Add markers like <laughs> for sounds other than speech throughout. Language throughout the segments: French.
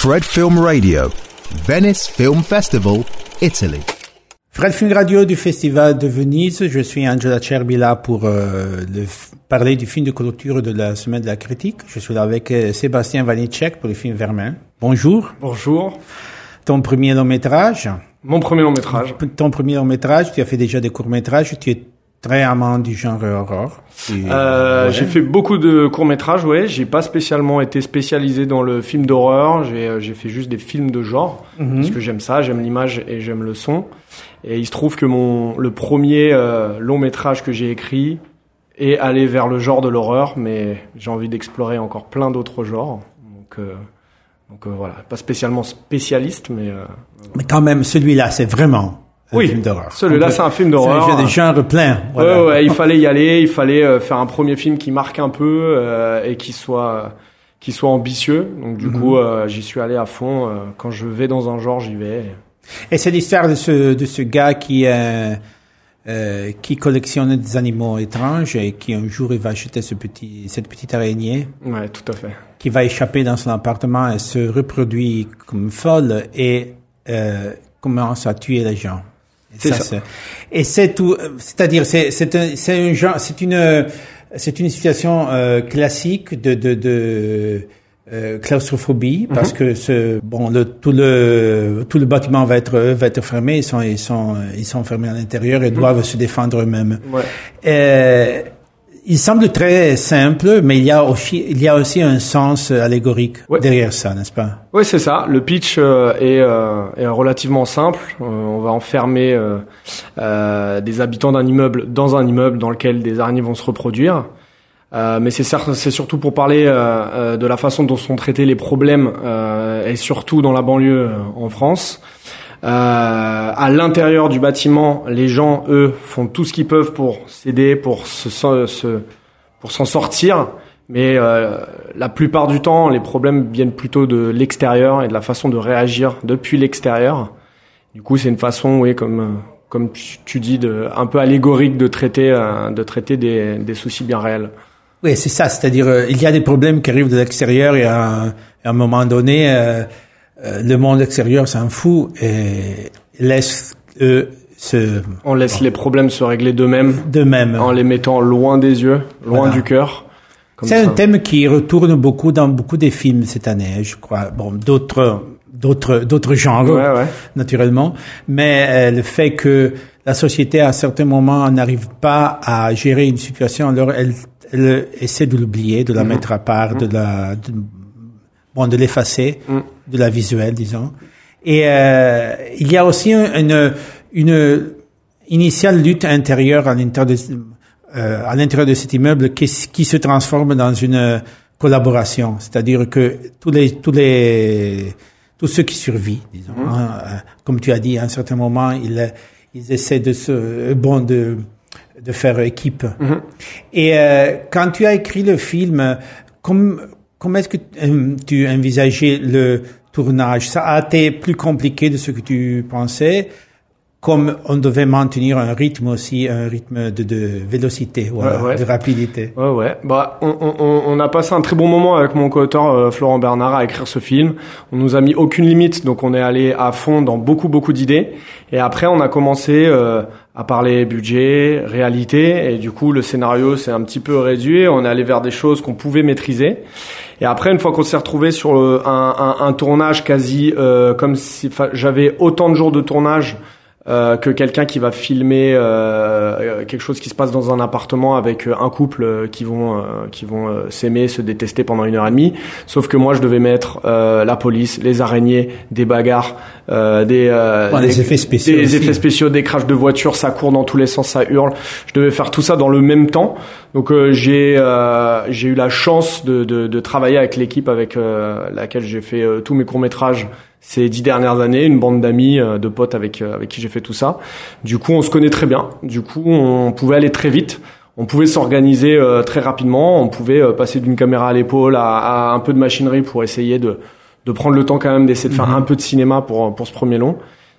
Fred Film Radio, Venice Film Festival, Italy. Fred Film Radio du Festival de Venise. Je suis Angela Cerbila pour euh, le parler du film de clôture de la Semaine de la Critique. Je suis là avec euh, Sébastien Vanicek pour le film Vermin. Bonjour. Bonjour. Ton premier long métrage. Mon premier long métrage. Ton premier long métrage. Tu as fait déjà des courts métrages. Tu es très amant du genre horreur. Euh, ouais. J'ai fait beaucoup de courts métrages, ouais. J'ai pas spécialement été spécialisé dans le film d'horreur. J'ai euh, fait juste des films de genre Mhm. parce que j'aime ça, j'aime l'image et j'aime le son. Et il se trouve que mon le premier euh, long métrage que j'ai écrit est allé vers le genre de l'horreur, mais j'ai envie d'explorer encore plein d'autres genres. Donc euh, donc euh, voilà, pas spécialement spécialiste, mais euh, Mais quand même, celui-là, c'est vraiment un Oui, film d'horreur. celui-là, c'est un film d'horreur. C'est des genres pleins. Voilà. Ouais, ouais, il fallait y aller, il fallait euh, faire un premier film qui marque un peu euh, et qui soit qui soit ambitieux. Donc du Mhm. coup, euh, j'y suis allé à fond. quand je vais dans un genre, j'y vais. Et c'est l'histoire de ce, de ce gars qui, euh, qui collectionne des animaux étranges et qui un jour il va acheter ce petit, cette petite araignée Ouais, tout à fait. qui va échapper dans son appartement et se reproduit comme folle et commence à tuer les gens. Et C'est ça. c'est- Et c'est tout, c'est-à-dire c'est c'est un, c'est un genre, c'est une c'est une situation euh, classique de de, de euh, claustrophobie Mhm. parce que ce bon le tout le tout le bâtiment va être va être fermé ils sont ils sont ils sont fermés à l'intérieur et doivent se défendre eux-mêmes. Ouais. Euh, il semble très simple, mais il y a aussi, il y a aussi un sens euh, allégorique Ouais. derrière ça, n'est-ce pas? Ouais, c'est ça. Le pitch euh, est, euh, est relativement simple. Euh, on va enfermer euh, euh, des habitants d'un immeuble dans un immeuble dans lequel des araignées vont se reproduire. Euh, mais c'est certes- c'est surtout pour parler de la façon dont sont traités les problèmes euh, et surtout dans la banlieue en France. Euh, à l'intérieur du bâtiment, les gens, eux, font tout ce qu'ils peuvent pour s'aider, pour se, se- pour s'en sortir. Mais euh, la plupart du temps, les problèmes viennent plutôt de l'extérieur et de la façon de réagir depuis l'extérieur. Du coup, c'est une façon, oui, comme euh, comme tu, dis, de, un peu allégorique de traiter euh, de traiter des, des soucis bien réels. Oui, c'est ça. C'est-à-dire, euh, il y a des problèmes qui arrivent de l'extérieur et à, un- à un moment donné, euh, le monde extérieur s'en fout et laisse eux se On laisse les problèmes se régler d'eux-mêmes d'eux-mêmes. en les mettant loin des yeux, loin Voilà. du cœur. C'est un thème qui retourne beaucoup dans beaucoup des films cette année, je crois. Bon, d'autres d'autres d'autres genres. Ouais, ouais. naturellement, mais euh, le fait que la société à certains moments n'arrive pas à gérer une situation, alors elle, elle essaie de l'oublier, de la Mhm. mettre à part, de la de, bon de l'effacer Mhm. De la visuelle, disons. Et euh, il y a aussi un- une une initiale lutte intérieure à l'intérieur de euh, à l'intérieur de cet immeuble qui, qui se transforme dans une collaboration, c'est-à-dire que tous les tous les tous ceux qui survivent, disons, hein, euh, comme tu as dit, à un certain moment, ils ils essaient de se bon de de faire équipe. Et euh, quand tu as écrit le film, comme comment est-ce que euh, tu envisageais le tournage? Ça a été plus compliqué de ce que tu pensais comme on devait maintenir un rythme aussi, un rythme de, de vélocité, voilà, Ouais, ouais. de rapidité. Ouais, ouais. Bah, on, on, on- a passé un très bon moment avec mon co-auteur euh, Florent Bernard à écrire ce film. On nous a mis aucune limite, donc on est allé à fond dans beaucoup, beaucoup d'idées. Et après, on a commencé euh, à parler budget, réalité, et du coup, le scénario s'est un petit peu réduit. On est allé vers des choses qu'on pouvait maîtriser. Et après, une fois qu'on s'est retrouvé sur le- un, un, un tournage quasi euh, comme si j'avais autant de jours de tournage euh, que quelqu'un qui va filmer euh, quelque chose qui se passe dans un appartement avec euh, un couple euh, qui vont euh, qui vont euh, s'aimer, se détester pendant une heure et demie. Sauf que moi, je devais mettre euh, la police, les araignées, des bagarres, euh, des, euh, des effets spéciaux des aussi. effets spéciaux, des crashs de voitures, ça court dans tous les sens, ça hurle. Je devais faire tout ça dans le même temps. Donc euh, j'ai euh, j'ai eu la chance de, de, de travailler avec l'équipe avec euh, laquelle j'ai fait euh, tous mes courts métrages ces dix dernières années, une bande d'amis, euh, de potes avec euh, avec qui j'ai fait tout ça. Du coup, on se connaît très bien. Du coup, on pouvait aller très vite. On pouvait s'organiser euh, très rapidement. On pouvait euh, passer d'une caméra à l'épaule à, à un peu de machinerie pour essayer de de prendre le temps quand même d'essayer de faire un peu de cinéma pour pour ce premier long.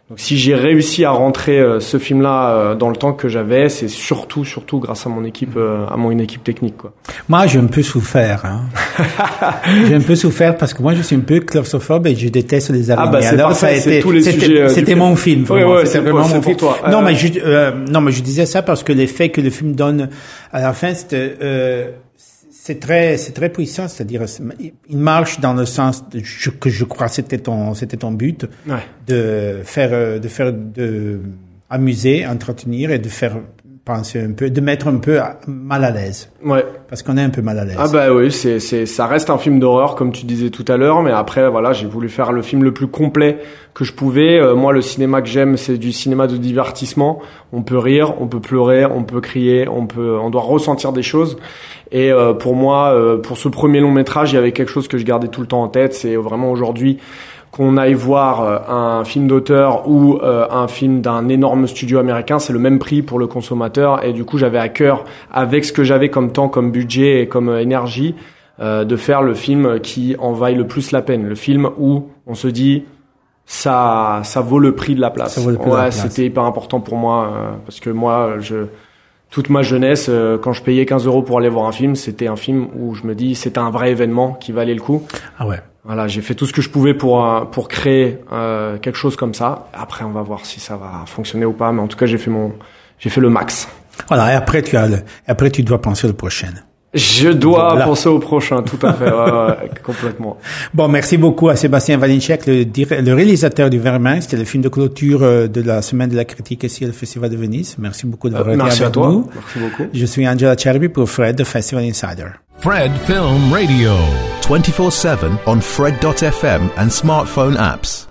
Donc si j'ai réussi à rentrer euh, ce film-là euh, dans le temps que j'avais, c'est surtout, surtout grâce à mon équipe, euh, à mon équipe technique. Quoi. Moi, j'ai un peu souffert. Hein. <laughs> j'ai un peu souffert parce que moi, je suis un peu claustrophobe et je déteste les araignées. Ah bah c'est Alors, parfait, ça a été, tous les c'était, sujets, euh, mon film. Vraiment. ouais, C'était c'est vraiment mon film. toi. Non, Euh, mais je, euh, non, mais je disais ça parce que l'effet que le film donne à la fin, c'était, euh, c'est très, c'est très puissant. C'est-à-dire, c'est- il marche dans le sens de- je- que je crois c'était ton, c'était ton but Ouais. de faire, euh, de faire, de amuser, entretenir et de faire penser un peu, de mettre un peu mal à l'aise. Ouais. Parce qu'on est un peu mal à l'aise. Ah bah oui, c'est c'est ça reste un film d'horreur comme tu disais tout à l'heure, mais après voilà, j'ai voulu faire le film le plus complet que je pouvais. Euh, moi, le cinéma que j'aime, c'est du cinéma de divertissement. On peut rire, on peut pleurer, on peut crier, on peut, on doit ressentir des choses. Et euh, pour moi, euh, pour ce premier long métrage, il y avait quelque chose que je gardais tout le temps en tête. C'est vraiment aujourd'hui qu'on aille voir euh, un film d'auteur ou euh, un film d'un énorme studio américain, c'est le même prix pour le consommateur. Et du coup, j'avais à cœur, avec ce que j'avais comme temps, comme budget et comme énergie, euh, de faire le film qui en vaille le plus la peine. Le film où on se dit ça, ça vaut le prix de la place. Ouais, c'était hyper important pour moi parce que moi, je toute ma jeunesse, euh, quand je payais 15 euros pour aller voir un film, c'était un film où je me dis c'était un vrai événement qui valait le coup. Ah ouais. Voilà, j'ai fait tout ce que je pouvais pour euh, pour créer euh, quelque chose comme ça. Après, on va voir si ça va fonctionner ou pas, mais en tout cas, j'ai fait mon j'ai fait le max. Voilà. Et après, tu as le, après, tu dois penser au prochain. Je dois Voilà. penser au prochain, tout à fait, ouais, ouais, complètement. Bon, merci beaucoup à Sébastien Valinchek, le, réalisateur du Vermin. C'était le film de clôture euh, de la semaine de la critique ici au Festival de Venise. Merci beaucoup d'avoir Euh, été merci avec à toi, nous. merci beaucoup. Je suis Angela Cherby pour Fred de Festival Insider. Fred Film Radio. 24 7 on Fred.fm and smartphone apps.